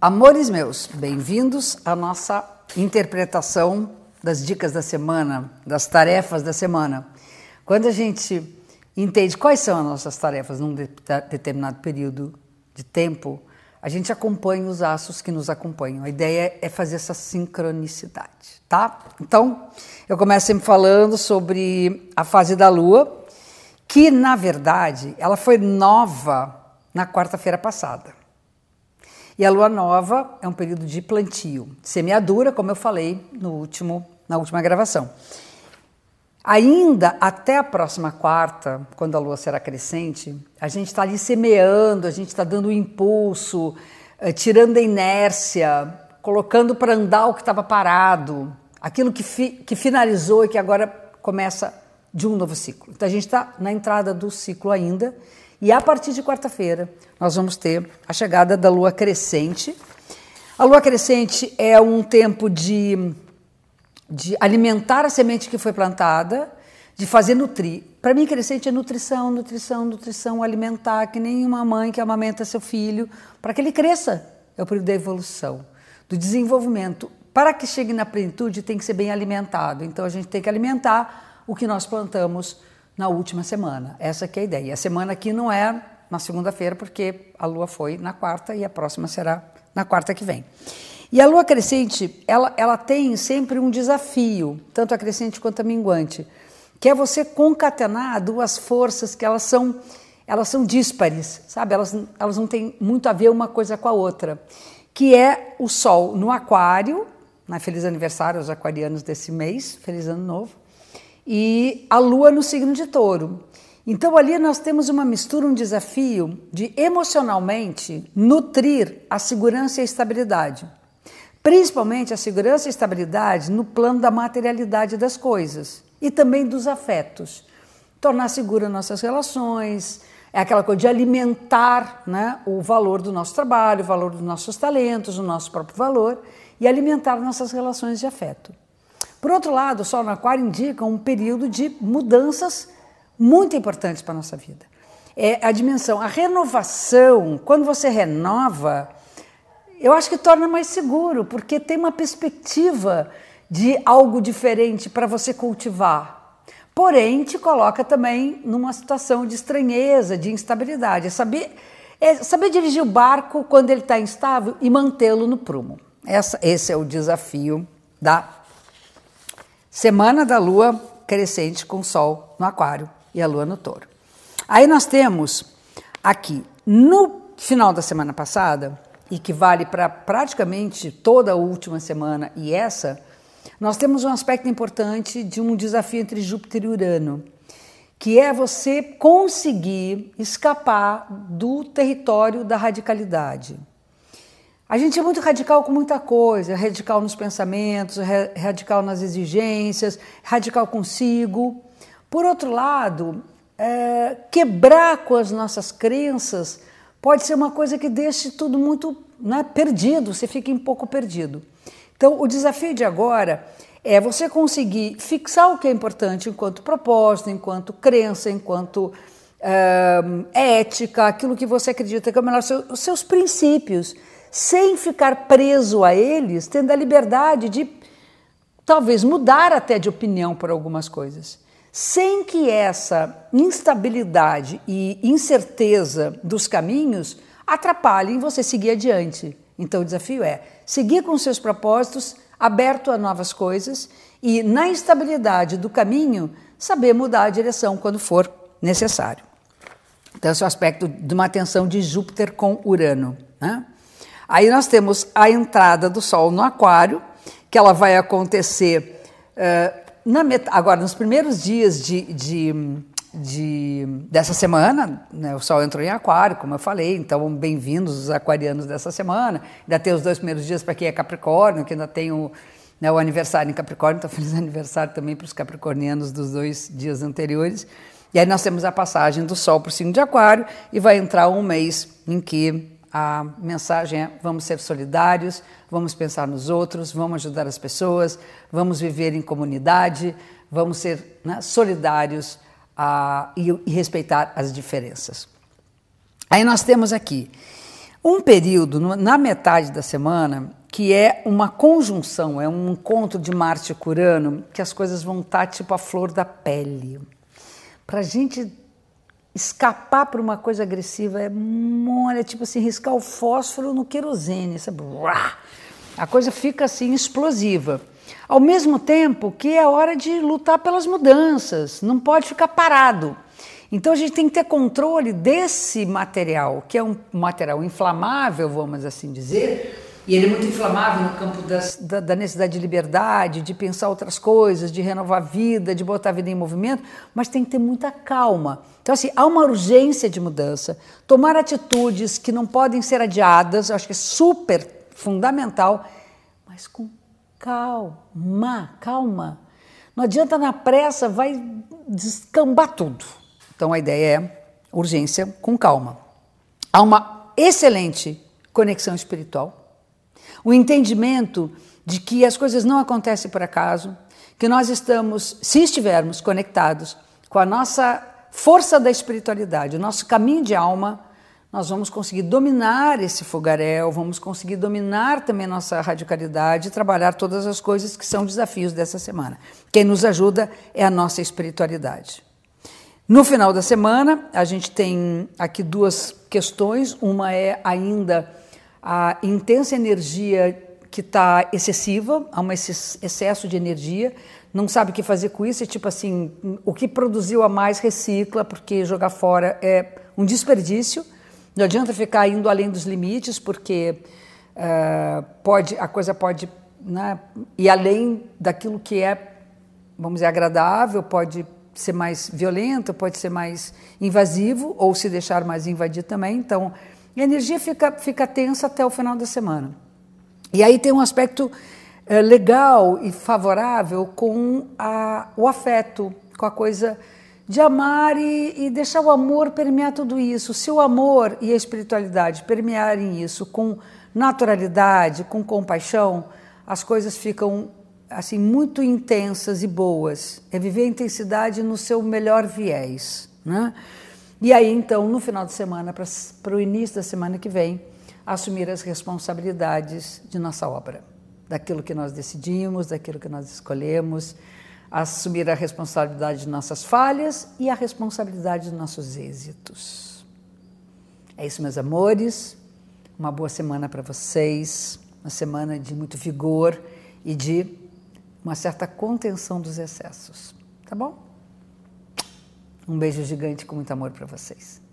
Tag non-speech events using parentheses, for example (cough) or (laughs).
Amores meus, bem-vindos à nossa interpretação das dicas da semana, das tarefas da semana. Quando a gente entende quais são as nossas tarefas num determinado período de tempo, a gente acompanha os astros que nos acompanham. A ideia é fazer essa sincronicidade, tá? Então, eu começo sempre falando sobre a fase da Lua, que na verdade ela foi nova na quarta-feira passada. E a lua nova é um período de plantio, semeadura, como eu falei no último, na última gravação. Ainda até a próxima quarta, quando a lua será crescente, a gente está ali semeando, a gente está dando um impulso, eh, tirando a inércia, colocando para andar o que estava parado, aquilo que, fi, que finalizou e que agora começa de um novo ciclo. Então a gente está na entrada do ciclo ainda e a partir de quarta-feira, nós vamos ter a chegada da lua crescente. A lua crescente é um tempo de, de alimentar a semente que foi plantada, de fazer nutrir. Para mim, crescente é nutrição, nutrição, nutrição, alimentar, que nem uma mãe que amamenta seu filho, para que ele cresça. É o período da evolução, do desenvolvimento. Para que chegue na plenitude, tem que ser bem alimentado. Então, a gente tem que alimentar o que nós plantamos na última semana. Essa que é a ideia. A semana aqui não é na segunda-feira, porque a lua foi na quarta e a próxima será na quarta que vem. E a lua crescente, ela, ela tem sempre um desafio, tanto a crescente quanto a minguante, que é você concatenar duas forças que elas são elas são díspares, sabe? Elas, elas não têm muito a ver uma coisa com a outra, que é o Sol no Aquário, na feliz aniversário aos aquarianos desse mês, feliz ano novo, e a lua no signo de touro. Então ali nós temos uma mistura, um desafio de emocionalmente nutrir a segurança e a estabilidade. Principalmente a segurança e a estabilidade no plano da materialidade das coisas e também dos afetos. Tornar segura nossas relações, é aquela coisa de alimentar né, o valor do nosso trabalho, o valor dos nossos talentos, o nosso próprio valor e alimentar nossas relações de afeto. Por outro lado, o Sol no Aquário indica um período de mudanças muito importantes para a nossa vida. É a dimensão, a renovação, quando você renova, eu acho que torna mais seguro, porque tem uma perspectiva de algo diferente para você cultivar. Porém, te coloca também numa situação de estranheza, de instabilidade. É saber, é saber dirigir o barco quando ele está instável e mantê-lo no prumo. Essa, esse é o desafio da Semana da Lua crescente com Sol no Aquário e a Lua no Touro. Aí nós temos aqui no final da semana passada, e que vale para praticamente toda a última semana e essa, nós temos um aspecto importante de um desafio entre Júpiter e Urano, que é você conseguir escapar do território da radicalidade. A gente é muito radical com muita coisa, radical nos pensamentos, radical nas exigências, radical consigo. Por outro lado, é, quebrar com as nossas crenças pode ser uma coisa que deixe tudo muito né, perdido, você fica um pouco perdido. Então, o desafio de agora é você conseguir fixar o que é importante enquanto propósito, enquanto crença, enquanto é, ética, aquilo que você acredita que é o melhor, os seus princípios sem ficar preso a eles, tendo a liberdade de talvez mudar até de opinião por algumas coisas, sem que essa instabilidade e incerteza dos caminhos atrapalhem você seguir adiante. Então o desafio é seguir com seus propósitos, aberto a novas coisas e na instabilidade do caminho saber mudar a direção quando for necessário. Então esse é o aspecto de uma atenção de Júpiter com Urano. Né? Aí nós temos a entrada do Sol no Aquário, que ela vai acontecer uh, na agora nos primeiros dias de, de, de dessa semana. Né, o Sol entrou em Aquário, como eu falei, então bem-vindos os aquarianos dessa semana. Ainda tem os dois primeiros dias para quem é Capricórnio, que ainda tem o, né, o aniversário em Capricórnio, então (laughs) feliz aniversário também para os capricornianos dos dois dias anteriores. E aí nós temos a passagem do Sol para o signo de Aquário e vai entrar um mês em que a mensagem é: vamos ser solidários, vamos pensar nos outros, vamos ajudar as pessoas, vamos viver em comunidade, vamos ser né, solidários e, e respeitar as diferenças. Aí nós temos aqui um período na metade da semana que é uma conjunção, é um encontro de Marte e Urano, que as coisas vão estar tipo a flor da pele. Para a gente escapar para uma coisa agressiva é olha, tipo assim, riscar o fósforo no querosene, sabe? A coisa fica assim explosiva. Ao mesmo tempo que é hora de lutar pelas mudanças, não pode ficar parado. Então a gente tem que ter controle desse material, que é um material inflamável, vamos assim dizer, e ele é muito inflamável no campo das, da, da, necessidade de liberdade, de pensar outras coisas, de renovar a vida, de botar a vida em movimento, mas tem que ter muita calma. Então, assim, há uma urgência de mudança, tomar atitudes que não podem ser adiadas, acho que é super fundamental, mas com calma, calma. Não adianta na pressa, vai descambar tudo. Então a ideia é urgência com calma. Há uma excelente conexão espiritual, o entendimento de que as coisas não acontecem por acaso, que nós estamos, se estivermos conectados com a nossa força da espiritualidade, o nosso caminho de alma, nós vamos conseguir dominar esse fogaréu, vamos conseguir dominar também nossa radicalidade e trabalhar todas as coisas que são desafios dessa semana. Quem nos ajuda é a nossa espiritualidade. No final da semana, a gente tem aqui duas questões. Uma é ainda a intensa energia que está excessiva, há um excesso de energia, não sabe o que fazer com isso, é tipo assim, o que produziu a mais recicla, porque jogar fora é um desperdício, não adianta ficar indo além dos limites, porque uh, pode, a coisa pode né, ir além daquilo que é, vamos dizer, agradável, pode ser mais violento, pode ser mais invasivo ou se deixar mais invadir também. Então, a energia fica, fica tensa até o final da semana. E aí tem um aspecto é, legal e favorável com a, o afeto, com a coisa de amar e, e, deixar o amor permear tudo isso. Se o amor e a espiritualidade permearem isso com naturalidade, com compaixão, as coisas ficam assim muito intensas e boas. É viver a intensidade no seu melhor viés, né? E aí então, no final de semana, para o início da semana que vem, assumir as responsabilidades de nossa obra, daquilo que nós decidimos, daquilo que nós escolhemos, assumir a responsabilidade de nossas falhas e a responsabilidade dos nossos êxitos. É isso, meus amores. Uma boa semana para vocês, uma semana de muito vigor e de uma certa contenção dos excessos. Tá bom? Um beijo gigante com muito amor para vocês.